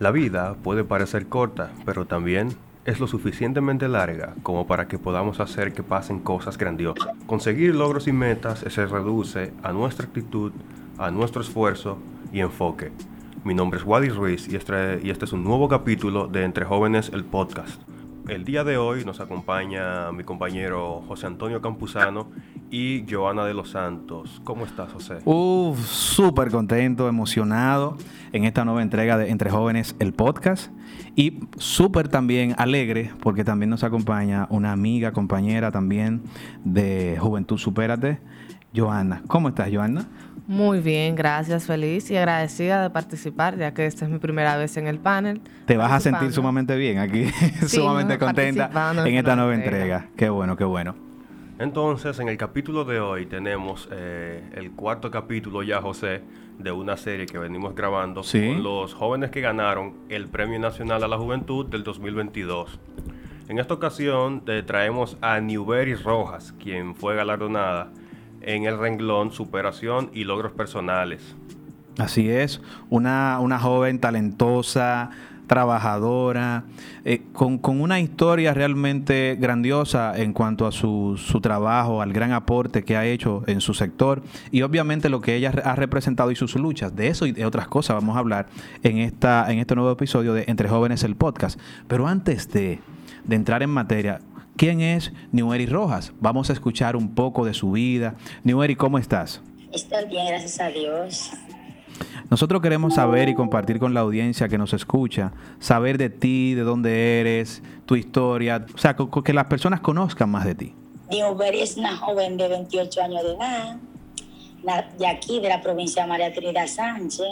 La vida puede parecer corta, pero también es lo suficientemente larga como para que podamos hacer que pasen cosas grandiosas. Conseguir logros y metas se reduce a nuestra actitud, a nuestro esfuerzo y enfoque. Mi nombre es Wadi Ruiz y este, y este es un nuevo capítulo de Entre Jóvenes el podcast. El día de hoy nos acompaña mi compañero José Antonio Campuzano y Joana de los Santos. ¿Cómo estás, José? Uf, súper contento, emocionado en esta nueva entrega de Entre Jóvenes, el podcast. Y súper también alegre porque también nos acompaña una amiga, compañera también de Juventud Supérate, Joana. ¿Cómo estás, Joana? Muy bien, gracias, feliz y agradecida de participar, ya que esta es mi primera vez en el panel. Te vas a sentir sumamente bien aquí, sumamente contenta en esta nueva entrega. Qué bueno, qué bueno. Entonces, en el capítulo de hoy tenemos eh, el cuarto capítulo ya, José, de una serie que venimos grabando con los jóvenes que ganaron el Premio Nacional a la Juventud del 2022. En esta ocasión te traemos a Newberry Rojas, quien fue galardonada en el renglón Superación y Logros Personales. Así es, una, una joven talentosa, trabajadora, eh, con, una historia realmente grandiosa en cuanto a su, su, trabajo, al gran aporte que ha hecho en su sector y obviamente lo que ella ha representado y sus luchas. De eso y de otras cosas vamos a hablar en, esta, en este nuevo episodio de Entre Jóvenes el Podcast. Pero antes de, de entrar en materia, ¿quién es Neweri Rojas? Vamos a escuchar un poco de su vida. Neweri, ¿cómo estás? Estoy bien, gracias a Dios. Nosotros queremos saber y compartir con la audiencia que nos escucha, saber de ti, de dónde eres, tu historia, o sea, que, las personas conozcan más de ti. Newberry es una joven de 28 años de edad, de aquí, de la provincia de María Trinidad Sánchez,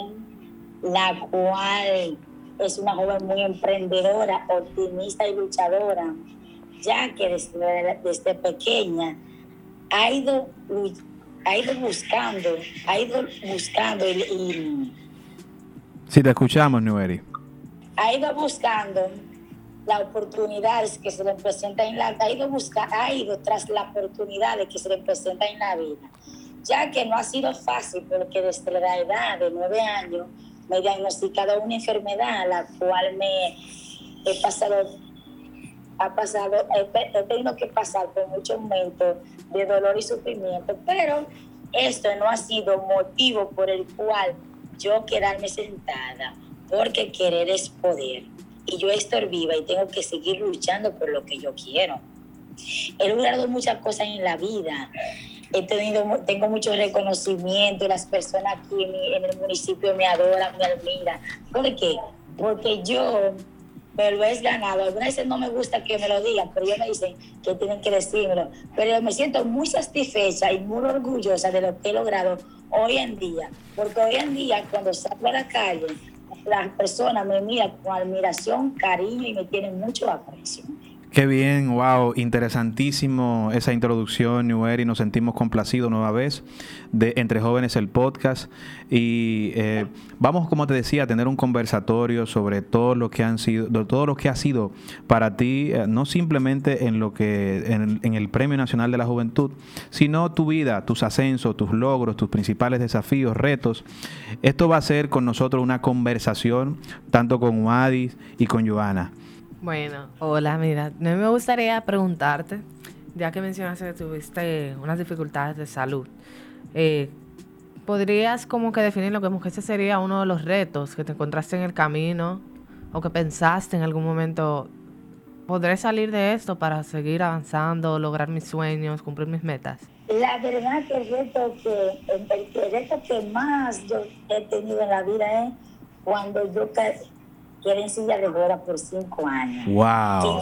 la cual es una joven muy emprendedora, optimista y luchadora, ya que desde, desde pequeña ha ido ha ido buscando, ha ido buscando y, si te escuchamos, Nueri. Ha ido buscando las oportunidades que se le presentan en la ha ido buscar, ha ido tras las oportunidades que se le presentan en la vida, ya que no ha sido fácil porque desde la edad de nueve años me he diagnosticado una enfermedad la cual me he pasado ha pasado, he, tenido que pasar por muchos momentos de dolor y sufrimiento, pero esto no ha sido motivo por el cual yo quedarme sentada, porque querer es poder. Y yo estoy viva y tengo que seguir luchando por lo que yo quiero. He logrado muchas cosas en la vida. He tenido, tengo mucho reconocimiento. Las personas aquí en, el municipio me adoran, me admiran. ¿Por qué? Porque yo me lo he ganado. Algunas veces no me gusta que me lo digan, pero ellos me dicen que tienen que decírmelo. Pero me siento muy satisfecha y muy orgullosa de lo que he logrado hoy en día. Porque hoy en día, cuando salgo a la calle, las personas me miran con admiración, cariño y me tienen mucho aprecio. Qué bien, wow, interesantísimo esa introducción, y Nos sentimos complacidos nueva vez de Entre Jóvenes el podcast. Y eh, vamos, como te decía, a tener un conversatorio sobre todo lo que han sido, todo lo que ha sido para ti, eh, no simplemente en lo que, en, en, el Premio Nacional de la Juventud, sino tu vida, tus ascensos, tus logros, tus principales desafíos, retos. Esto va a ser con nosotros una conversación, tanto con Wadis y con Joana. Bueno, hola, mira, me gustaría preguntarte, ya que mencionaste que tuviste unas dificultades de salud, eh, ¿podrías como que definir lo que ese sería uno de los retos que te encontraste en el camino o que pensaste en algún momento, ¿podré salir de esto para seguir avanzando, lograr mis sueños, cumplir mis metas? La verdad que el reto que, el, reto que más yo he tenido en la vida es cuando yo quedé en silla de ruedas por cinco años. ¡Wow!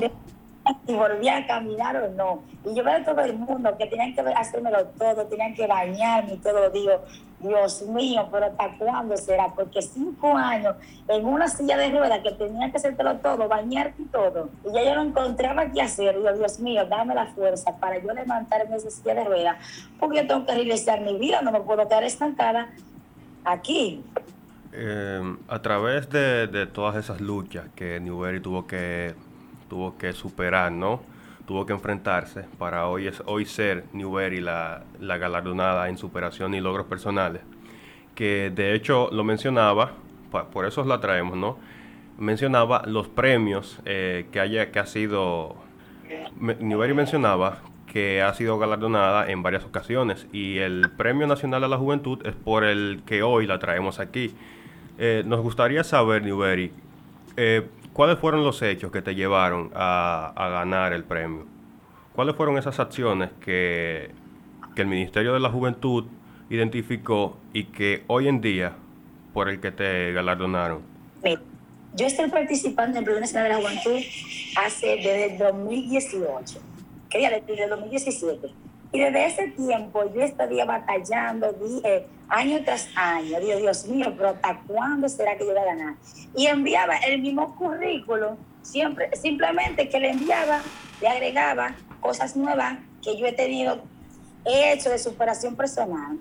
si volvía a caminar o no. Y yo veo a todo el mundo que tenían que hacérmelo todo, tenían que bañarme y todo. Digo, Dios mío, pero ¿hasta cuándo será? Porque cinco años en una silla de ruedas que tenían que hacértelo todo, bañarte y todo. Y ya yo no encontraba qué hacer. Digo, Dios mío, dame la fuerza para yo levantarme esa silla de ruedas. Porque yo tengo que realizar mi vida, no me puedo quedar estancada aquí. Em, a través de, todas esas luchas que Newberry tuvo que, tuvo que superar, ¿no? Tuvo que enfrentarse para hoy, es, hoy ser Newberry la, la galardonada en superación y logros personales. Que de hecho lo mencionaba, por eso la traemos, ¿no? mencionaba los premios eh, que haya que ha sido Newbery mencionaba que ha sido galardonada en varias ocasiones y el Premio Nacional a la Juventud es por el que hoy la traemos aquí. Eh, nos gustaría saber, Newbery, eh, ¿cuáles fueron los hechos que te llevaron a, ganar el premio? ¿Cuáles fueron esas acciones que, que el Ministerio de la Juventud identificó y que hoy en día por el que te galardonaron? Yo estoy participando en el Premio Nacional de la Juventud hace desde el 2018, quería desde el 2017. Y desde ese tiempo yo estaría batallando dije, año tras año. Dios, Dios mío, pero ¿hasta cuándo será que yo voy a ganar? Y enviaba el mismo currículo, siempre, simplemente que le enviaba, le agregaba cosas nuevas que yo he tenido, he hecho de superación personal.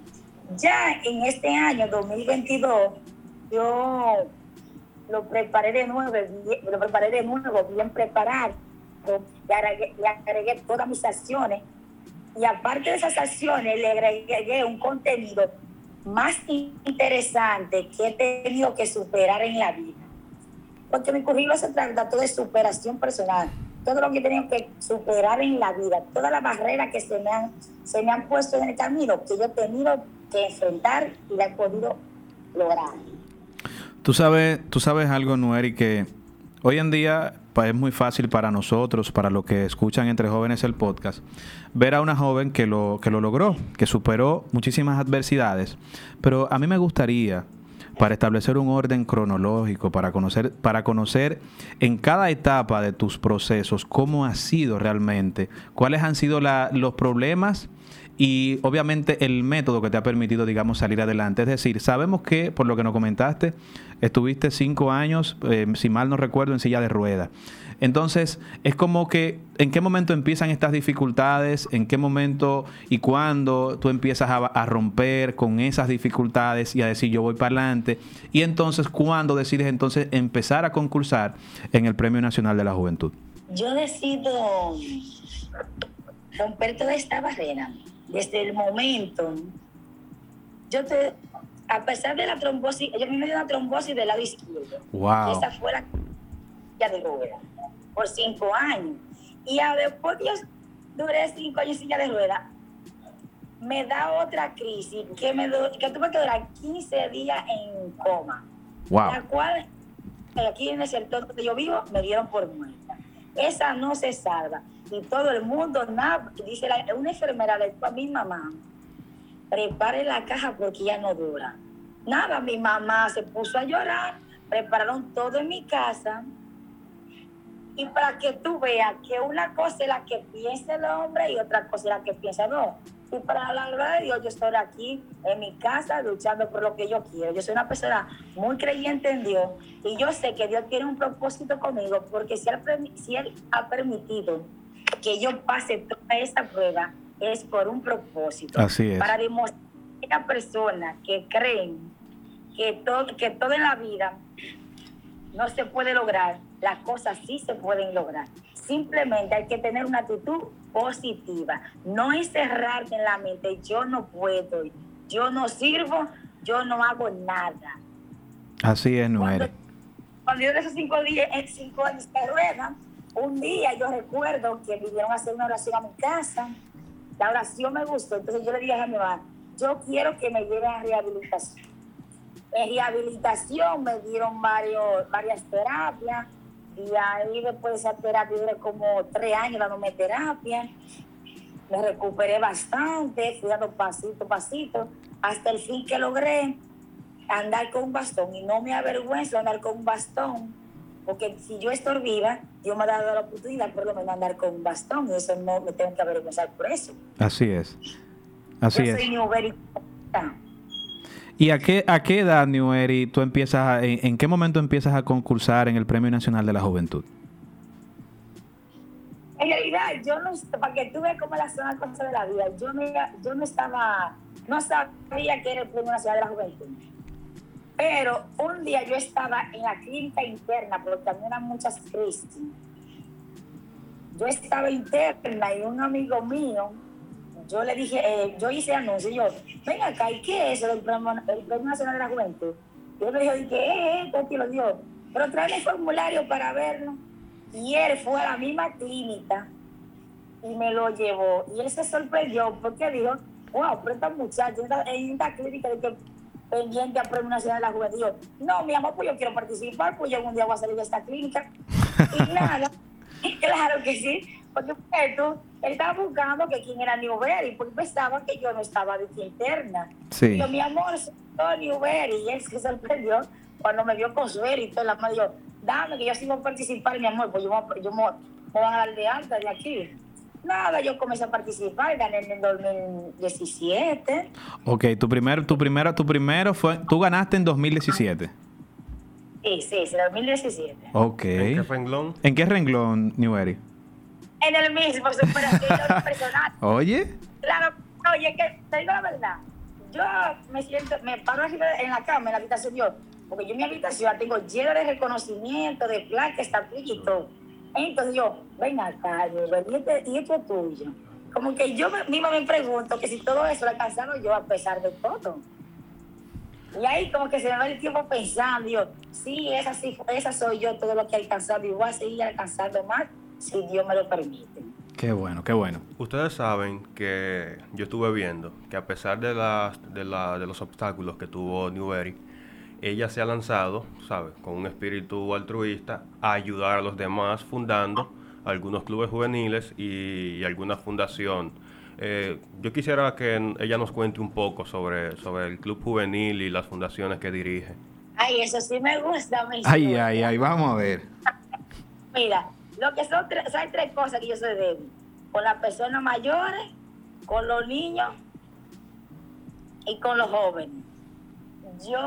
Ya en este año 2022, yo lo preparé de nuevo, lo preparé de nuevo, bien preparado, le agregué, le agregué todas mis acciones y aparte de esas acciones le agregué un contenido más interesante que he tenido que superar en la vida. Porque mi currículo se trata todo de superación personal, todo lo que he tenido que superar en la vida, todas las barreras que se me han, se me han puesto en el camino, que yo he tenido que enfrentar y la he podido lograr. Tú sabes, tú sabes algo, Nueri, que hoy en día es muy fácil para nosotros, para los que escuchan entre jóvenes el podcast, ver a una joven que lo, que lo logró, que superó muchísimas adversidades. Pero a mí me gustaría, para establecer un orden cronológico, para conocer, para conocer en cada etapa de tus procesos cómo ha sido realmente, cuáles han sido los problemas y obviamente el método que te ha permitido, digamos, salir adelante. Es decir, sabemos que, por lo que nos comentaste, estuviste cinco años, eh, si mal no recuerdo, en silla de ruedas. Entonces, es como que, ¿en qué momento empiezan estas dificultades? ¿En qué momento y cuándo tú empiezas a, romper con esas dificultades y a decir yo voy para adelante? Y entonces, ¿cuándo decides entonces empezar a concursar en el Premio Nacional de la Juventud? Yo decido romper toda esta barrera desde el momento, yo te, a pesar de la trombosis, yo me dio una trombosis del lado izquierdo. Wow. esa fue la de rueda por cinco años. Y a después yo duré cinco años en silla de rueda, me da otra crisis que, me que tuve que durar 15 días en coma. Wow. La cual, aquí en el sector donde yo vivo, me dieron por muerta. Esa no se salva y todo el mundo, dice una enfermera le dijo a mi mamá, prepare la caja porque ya no dura. Nada, mi mamá se puso a llorar, prepararon todo en mi casa. Y para que tú veas que una cosa es la que piensa el hombre y otra cosa es la que piensa no. Y para la gloria de Dios, yo estoy aquí en mi casa luchando por lo que yo quiero. Yo soy una persona muy creyente en Dios y yo sé que Dios tiene un propósito conmigo porque si Él, si él ha permitido que yo pase toda esta prueba es por un propósito. Así es. Para demostrar a una persona que creen que todo, que todo en la vida no se puede lograr, las cosas sí se pueden lograr. Simplemente hay que tener una actitud positiva. No encerrarte en la mente, yo no puedo, yo no sirvo, yo no hago nada. Así es, no cuando, Cuando yo de esos cinco días, en cinco años que ruedan, un día yo recuerdo que vinieron a hacer una oración a mi casa. La oración me gustó. Entonces yo le dije a mi mamá, yo quiero que me lleven a rehabilitación. En rehabilitación me dieron varios, varias terapias. Y ahí después de esa terapia duré como tres años dándome terapia. Me recuperé bastante, fui dando pasito a pasito, hasta el fin que logré andar con un bastón. Y no me avergüenzo andar con un bastón porque si yo estoy viva, Dios me ha dado la oportunidad por lo menos andar con un bastón y eso no me tengo que avergonzar por eso. Así es. Así yo es. Soy ¿Y a qué, a qué edad, tú empiezas, en, qué momento empiezas a concursar en el Premio Nacional de la Juventud? En realidad, yo no, para que tú veas cómo la zona cosa de la vida, yo no, yo no estaba, no sabía que era el Premio Nacional de la Juventud. Pero un día yo estaba en la clínica interna, porque también eran muchas crisis. Yo estaba interna y un amigo mío, yo le dije, eh, yo hice anuncio, y yo, ven acá, ¿y qué es del Premio, Nacional de la Juventud? Yo le dije, ¿qué es esto? Y lo dio. pero trae el formulario para verlo. Y él fue a la misma clínica y me lo llevó. Y él se sorprendió porque dijo, wow, pero esta muchacha en esta clínica de que pendiente a Premio Nacional de la Juventud. Yo, no, mi amor, pues yo quiero participar, pues yo algún día voy a salir de esta clínica. Y nada, y claro que sí, porque él estaba buscando que quién era Newberry, porque pensaba que yo no estaba de interna. Sí. Yo, mi amor, soy Newberry. Y él se sorprendió cuando me vio con suero y todo. La madre dijo, dame que yo sí voy a participar, mi amor, pues yo, yo me, me van a dar de alta de aquí. Nada, yo comencé a participar, gané en el 2017. Ok, tu primero, tu primero, tu primero fue, tú ganaste en 2017. Sí, sí, sí, 2017. Ok. ¿En qué renglón? ¿En qué renglón, Newberry? En el mismo, superación personal. Oye. Claro, oye, que te digo la verdad. Yo me siento, me paro en la cama, en la habitación, yo, porque yo en mi habitación tengo lleno de reconocimiento, de placas, tapitas y todo. Entonces yo, ven acá, y este, y esto es tuyo. Como que yo misma me pregunto que si todo eso lo alcanzaron yo a pesar de todo. Y ahí como que se me va el tiempo pensando, yo, sí, esa, sí, esa soy yo, todo lo que he alcanzado, y voy a seguir alcanzando más si Dios me lo permite. Qué bueno, qué bueno. Ustedes saben que yo estuve viendo que a pesar de, las, de, la, de los obstáculos que tuvo Newberry, ella se ha lanzado, ¿sabes? Con un espíritu altruista a ayudar a los demás fundando algunos clubes juveniles y, y alguna fundación. Eh, yo quisiera que ella nos cuente un poco sobre, sobre el club juvenil y las fundaciones que dirige. Ay, eso sí me gusta. Me ay, ay, ay, vamos a ver. Mira, lo que son tres, hay tres cosas que yo soy débil. Con las personas mayores, con los niños y con los jóvenes. Yo,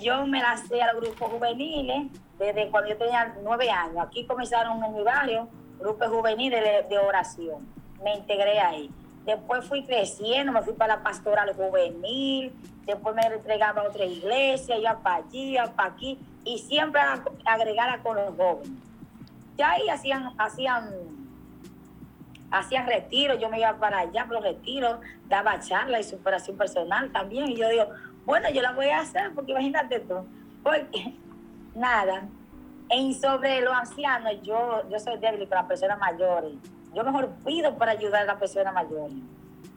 yo me lancé a los grupos juveniles desde cuando yo tenía nueve años. Aquí comenzaron en mi barrio grupos juveniles de, de oración. Me integré ahí. Después fui creciendo, me fui para la pastoral juvenil, después me entregaba a otra iglesia, iba para allí, iba para aquí, y siempre agregada con los jóvenes. Ya ahí hacían, hacían, hacían retiros, yo me iba para allá para los retiros, daba charlas y superación personal también, y yo digo, bueno, yo la voy a hacer, porque imagínate tú, porque nada, en sobre los ancianos, yo, yo soy débil con las personas mayores. Yo mejor pido para ayudar a las personas mayores,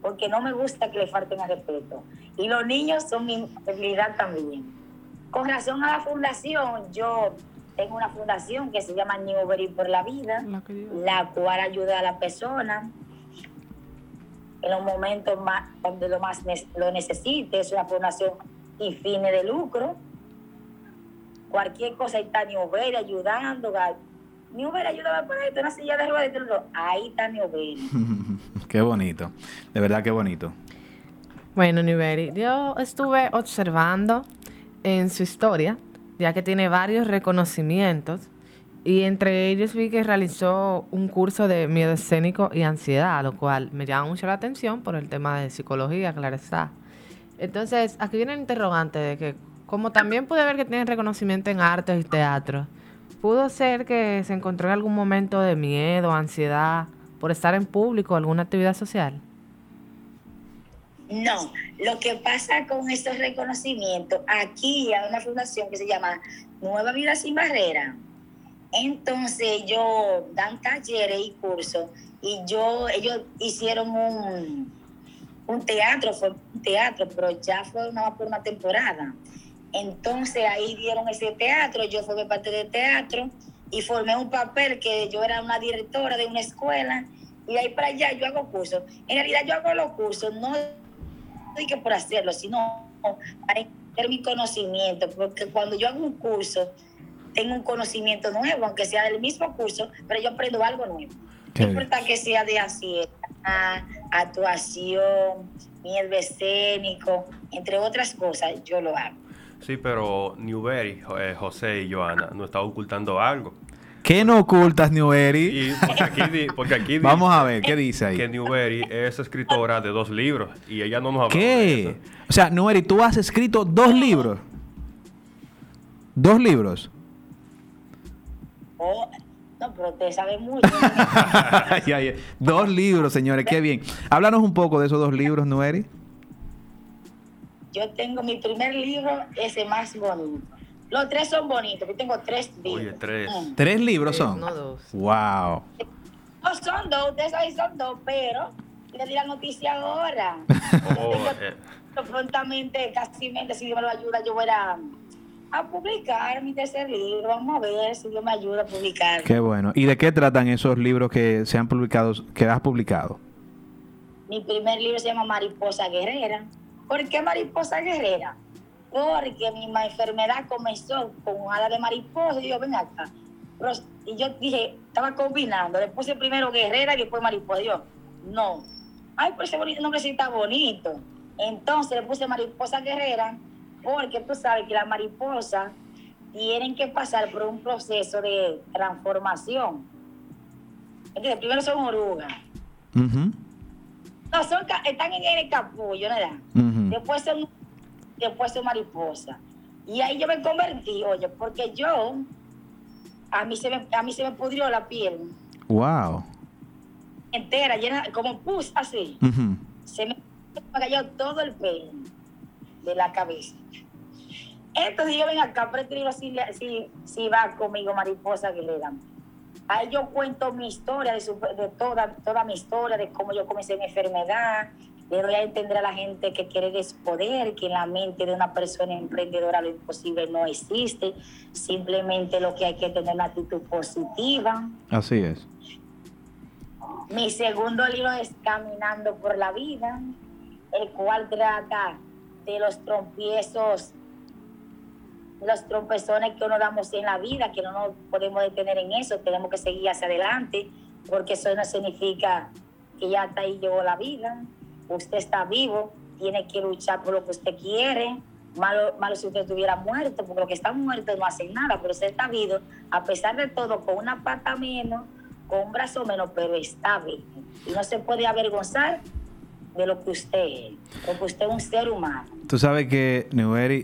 porque no me gusta que le falten al respeto. Y los niños son mi debilidad también. Con razón a la fundación, yo tengo una fundación que se llama Newbery por la Vida, la cual ayuda a la persona en los momentos más, donde lo más lo necesite. Es una fundación sin fines de lucro. Cualquier cosa está Newbery ayudando, Newbery, ayúdame por esto, una silla de ruedas. Ahí está Newbery. qué bonito, de verdad qué bonito. Bueno, Newbery, yo estuve observando en su historia, ya que tiene varios reconocimientos, y entre ellos vi que realizó un curso de miedo escénico y ansiedad, lo cual me llama mucho la atención por el tema de psicología, claro está. Entonces, aquí viene el interrogante de que, como también pude ver que tiene reconocimiento en artes y teatro, ¿Pudo ser que se encontró en algún momento de miedo, ansiedad por estar en público alguna actividad social? No, lo que pasa con estos reconocimientos, aquí hay una fundación que se llama Nueva Vida Sin Barrera. Entonces ellos dan talleres y cursos y yo, ellos hicieron un, un teatro, fue un teatro, pero ya fue una, por una temporada. Entonces ahí dieron ese teatro, yo formé parte del teatro y formé un papel que yo era una directora de una escuela y ahí para allá yo hago cursos. En realidad yo hago los cursos no que por hacerlo, sino para tener mi conocimiento, porque cuando yo hago un curso tengo un conocimiento nuevo, aunque sea del mismo curso, pero yo aprendo algo nuevo. No importa que sea de ansiedad, actuación, miedo escénico, entre otras cosas, yo lo hago. Sí, pero Newberry, eh, José y Joana, nos está ocultando algo. ¿Qué no ocultas, Newberry? Y porque aquí, porque aquí Vamos a ver, ¿qué dice ahí? Que Newberry es escritora de dos libros y ella no nos ha ¿Qué? O sea, Newberry, tú has escrito dos libros. ¿Dos libros? Oh, no, pero usted sabe mucho. dos libros, señores, qué bien. Háblanos un poco de esos dos libros, Newberry. Yo tengo mi primer libro, ese más bonito. Los tres son bonitos. Yo tengo tres libros. Oye, tres. Mm. ¿Tres libros son? No dos. Wow. No son dos, ustedes saben son dos, pero le di la noticia ahora. Oh, Yo eh, prontamente, casi mente, si Dios me lo ayuda, yo voy a, a publicar mi tercer libro. Vamos a ver si Dios me ayuda a publicar. Qué bueno. ¿Y de qué tratan esos libros que se han publicado, que has publicado? Mi primer libro se llama Mariposa Guerrera. ¿Por qué Mariposa Guerrera? Porque mi enfermedad comenzó con ala de mariposa y yo, ven acá. Y yo dije, estaba combinando. Le puse primero Guerrera y después Mariposa. Yo, no. Ay, pero ese bonito nombre sí está bonito. Entonces le puse Mariposa Guerrera porque tú sabes que las mariposas tienen que pasar por un proceso de transformación. Entonces, primero son orugas. Ujú, No, son, están en el capullo, ¿verdad? ujú. Después son, después son mariposa. Y ahí yo me convertí, oye, porque yo, a mí se me, a mí se me pudrió la piel Wow. entera, llena, como pus así. Se me, cayó todo el pelo de la cabeza. Entonces yo ven acá, libro si, si, si va conmigo, mariposa que le dan. Ahí yo cuento mi historia, de, su- de toda, toda mi historia, de cómo yo comencé mi enfermedad. Le doy a entender a la gente que querer es poder, que en la mente de una persona emprendedora lo imposible no existe. Simplemente lo que hay que tener una actitud positiva. Así es. Mi segundo libro es Caminando por la Vida, el cual trata de los trompiezos, los trompezones que uno damos en la vida, que no nos podemos detener en eso, tenemos que seguir hacia adelante, porque eso no significa que ya hasta ahí llegó la vida. Usted está vivo, tiene que luchar por lo que usted quiere. Malo, malo si usted estuviera muerto, porque los que están muertos no hacen nada, pero usted está vivo, a pesar de todo, con una pata menos, con un brazo menos, pero está vivo. Y no se puede avergonzar de lo que usted es, porque usted es un ser humano. Tú sabes que, Neweri,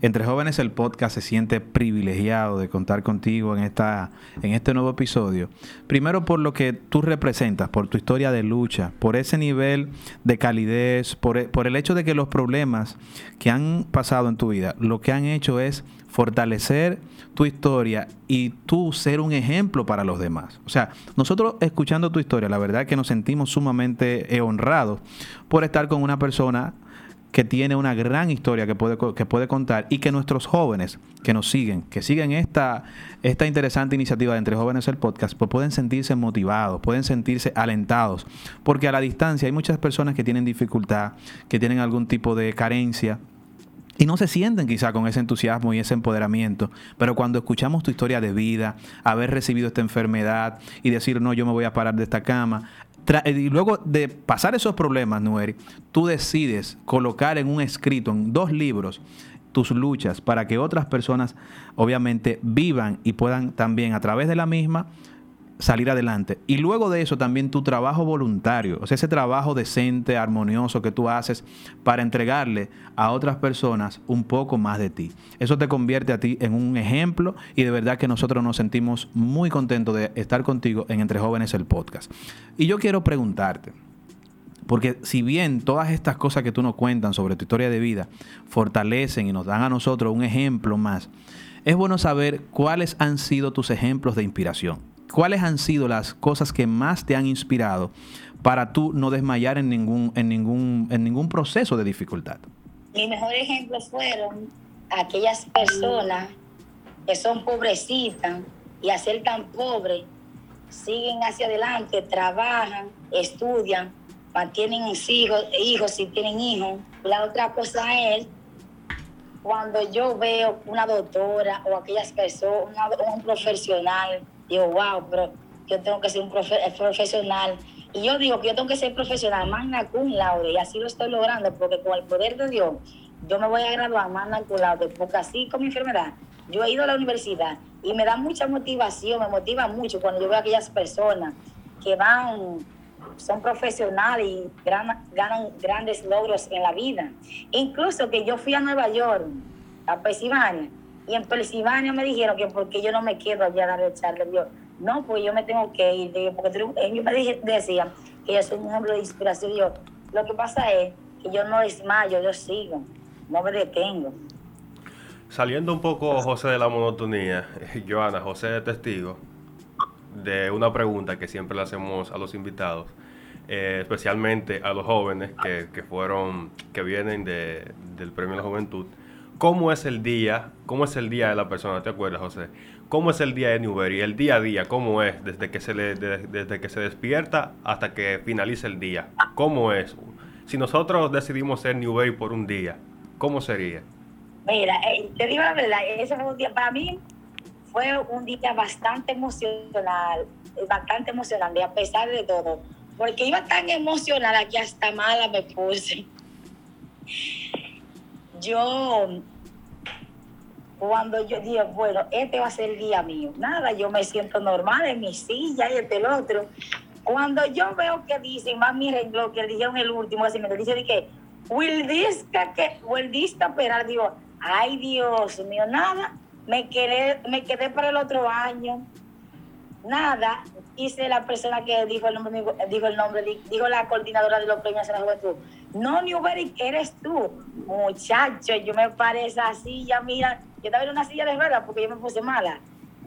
Entre Jóvenes el podcast se siente privilegiado de contar contigo en, esta, en este nuevo episodio. Primero por lo que tú representas, por tu historia de lucha, por ese nivel de calidez, por, e- por el hecho de que los problemas que han pasado en tu vida, lo que han hecho es fortalecer tu historia y tú ser un ejemplo para los demás. O sea, nosotros escuchando tu historia, la verdad que nos sentimos sumamente eh, honrados por estar con una persona que tiene una gran historia que puede, que puede contar y que nuestros jóvenes que nos siguen, que siguen esta, esta interesante iniciativa de Entre Jóvenes el Podcast, pues pueden sentirse motivados, pueden sentirse alentados, porque a la distancia hay muchas personas que tienen dificultad, que tienen algún tipo de carencia, y no se sienten quizá con ese entusiasmo y ese empoderamiento, pero cuando escuchamos tu historia de vida, haber recibido esta enfermedad y decir, no, yo me voy a parar de esta cama, y luego de pasar esos problemas, Nueri, tú decides colocar en un escrito, en dos libros, tus luchas para que otras personas obviamente vivan y puedan también a través de la misma salir adelante. Y luego de eso también tu trabajo voluntario, o sea, ese trabajo decente, armonioso que tú haces para entregarle a otras personas un poco más de ti. Eso te convierte a ti en un ejemplo y de verdad que nosotros nos sentimos muy contentos de estar contigo en Entre Jóvenes el podcast. Y yo quiero preguntarte, porque si bien todas estas cosas que tú nos cuentas sobre tu historia de vida fortalecen y nos dan a nosotros un ejemplo más, es bueno saber cuáles han sido tus ejemplos de inspiración. ¿Cuáles han sido las cosas que más te han inspirado para tú no desmayar en ningún, en ningún, en ningún proceso de dificultad? Mi mejor ejemplo fueron aquellas personas que son pobrecitas y a ser tan pobres siguen hacia adelante, trabajan, estudian, mantienen hijos, hijos si tienen hijos. La otra cosa es cuando yo veo una doctora o aquellas personas, un profesional, digo, wow, pero yo tengo que ser un profe- profesional. Y yo digo que yo tengo que ser profesional, magna cum laude, y así lo estoy logrando, porque con el poder de Dios, yo me voy a graduar magna cum laude, porque así con mi enfermedad, yo he ido a la universidad y me da mucha motivación, me motiva mucho cuando yo veo a aquellas personas que van son profesionales y ganan grandes logros en la vida. Incluso que yo fui a Nueva York, a Pensilvania, y en Pensilvania me dijeron que porque yo no me quedo allá a dar el charla. Yo, no, pues yo me tengo que ir, porque tú- ellos me dije- que yo soy un ejemplo de inspiración. Yo, lo que pasa es que yo no desmayo, yo sigo, no me detengo. Saliendo un poco, José, de la monotonía, Joana, José de testigo de una pregunta que siempre le hacemos a los invitados, eh, especialmente a los jóvenes que, que fueron, que vienen de, del Premio de la Juventud. ¿Cómo es el día? ¿Cómo es el día de la persona? ¿Te acuerdas, José? ¿Cómo es el día de Newbery? El día a día, ¿cómo es? Desde que se le, desde que se despierta hasta que finaliza el día. ¿Cómo es? Si nosotros decidimos ser Newbery por un día, ¿cómo sería? Mira, eh, te digo la verdad, ese fue un día, para mí fue un día bastante emocional, bastante emocionante, a pesar de todo, porque iba tan emocionada que hasta mala me puse. Yo, cuando yo dije, bueno, este va a ser el día mío, nada, yo me siento normal en mi silla y este el otro. Cuando yo veo que dicen, más miren lo que dijeron el último, así me dice de que, this, que, will this operar, digo, ay Dios mío, nada, me quedé, me quedé para el otro año, nada, hice la persona que dijo el nombre, dijo el nombre, dijo la coordinadora de los premios de la juventud, no, Newbery, eres tú, muchacho, yo me paré esa silla, mira, yo estaba en una silla de ruedas porque yo me puse mala,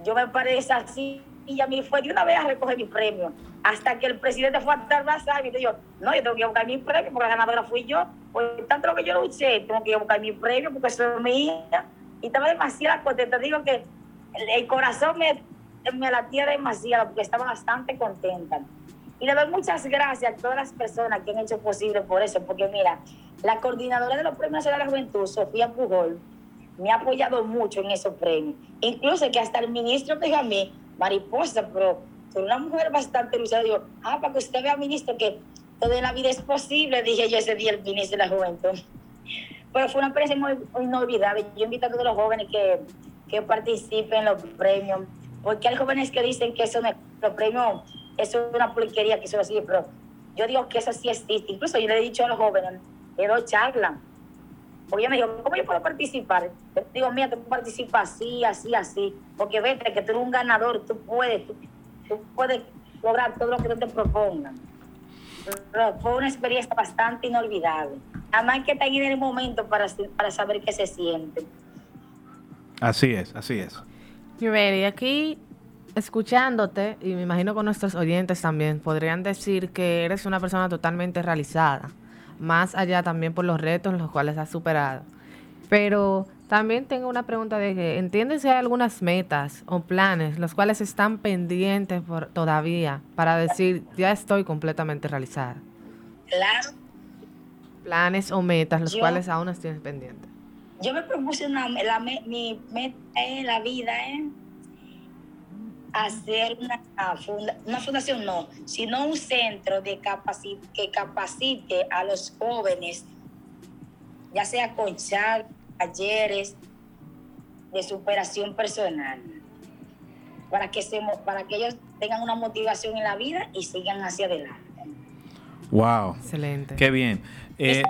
yo me paré esa silla, mí fue de una vez a recoger mi premio, hasta que el presidente fue a dar más y yo, no, yo tengo que buscar mi premio porque la ganadora fui yo, pues tanto lo que yo luché, tengo que buscar mi premio porque eso es mía. Y estaba demasiado contenta. Digo que el, corazón me, me latía demasiado porque estaba bastante contenta. Y le doy muchas gracias a todas las personas que han hecho posible por eso, porque mira, la coordinadora de los Premios de la Juventud, Sofía Pujol, me ha apoyado mucho en esos premios. Incluso que hasta el ministro dijo a mí, mariposa, pero soy una mujer bastante luchada. Digo, ah, para que usted vea, ministro, que todo en la vida es posible, dije yo ese día el ministro de la Juventud. Pero fue una experiencia muy, inolvidable. Yo invito a todos los jóvenes que, que participen en los premios, porque hay jóvenes que dicen que eso no, los premios eso es una porquería, que eso así, pero yo digo que eso sí existe. Incluso yo le he dicho a los jóvenes, le doy charla. Porque yo me dijo, ¿cómo yo puedo participar? Digo, mira, tú participas así, así, así. Porque vete, que tú eres un ganador, tú puedes, tú, tú puedes lograr todo lo que te propongan fue una experiencia bastante inolvidable. Además que estar en el momento para, para saber qué se siente. Así es, así es. Y aquí escuchándote, y me imagino con nuestros oyentes también, podrían decir que eres una persona totalmente realizada, más allá también por los retos los cuales has superado. Pero también tengo una pregunta de que, ¿entiendes si hay algunas metas o planes los cuales están pendientes por, todavía para decir, ya estoy completamente realizada? Claro. Planes o metas los cuales aún tienes pendientes. Yo me propuse una, la, mi meta en la vida, ¿eh? Hacer una, una fundación, no, sino un centro de que capacite a los jóvenes, ya sea con charlas, talleres de superación personal para que, se, para que ellos tengan una motivación en la vida y sigan hacia adelante. Wow. Excelente. Qué bien. Eh,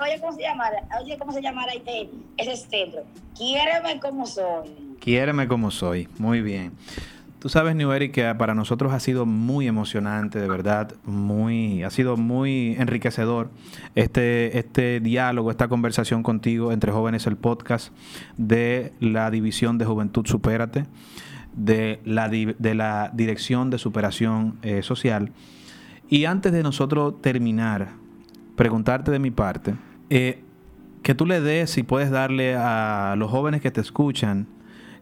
oye, ¿cómo se llamará? Oye, ¿cómo se llamará este, ese centro? Quiéreme como soy. Quiéreme como soy. Muy bien. Tú sabes, New que para nosotros ha sido muy emocionante, de verdad, muy, ha sido muy enriquecedor este, este diálogo, esta conversación contigo entre jóvenes, el podcast de la División de Juventud Supérate, de la, de la Dirección de Superación eh, Social. Y antes de nosotros terminar, preguntarte de mi parte, eh, que tú le des, y puedes darle a los jóvenes que te escuchan,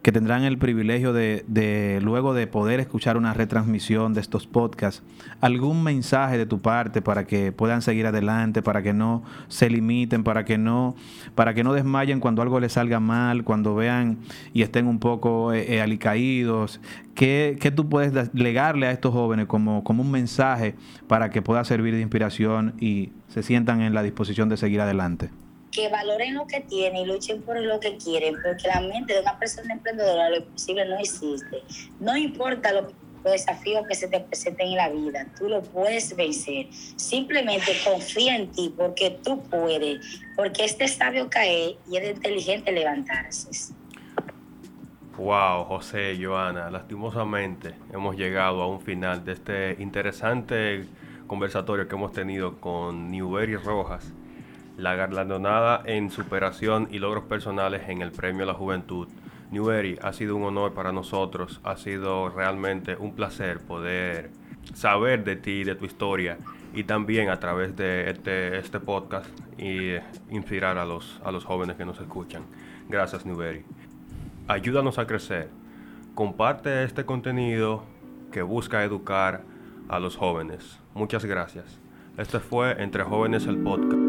que tendrán el privilegio de, luego de poder escuchar una retransmisión de estos podcasts, algún mensaje de tu parte para que puedan seguir adelante, para que no se limiten, para que no, para que no desmayen cuando algo les salga mal, cuando vean y estén un poco eh, eh, alicaídos. ¿Qué, tú puedes legarle a estos jóvenes como, como un mensaje para que pueda servir de inspiración y se sientan en la disposición de seguir adelante? Que valoren lo que tienen y luchen por lo que quieren, porque la mente de una persona emprendedora lo imposible no existe. No importa los desafíos que se te presenten en la vida, tú lo puedes vencer. Simplemente confía en ti porque tú puedes, porque este sabio cae y es inteligente levantarse. Wow, José, Joana, lastimosamente hemos llegado a un final de este interesante conversatorio que hemos tenido con Newbery Rojas la galardonada en superación y logros personales en el Premio a la Juventud. Neweri, ha sido un honor para nosotros, ha sido realmente un placer poder saber de ti, de tu historia y también a través de este, este podcast y inspirar a los, a los jóvenes que nos escuchan. Gracias, Newberry. Ayúdanos a crecer. Comparte este contenido que busca educar a los jóvenes. Muchas gracias. Este fue Entre Jóvenes el Podcast.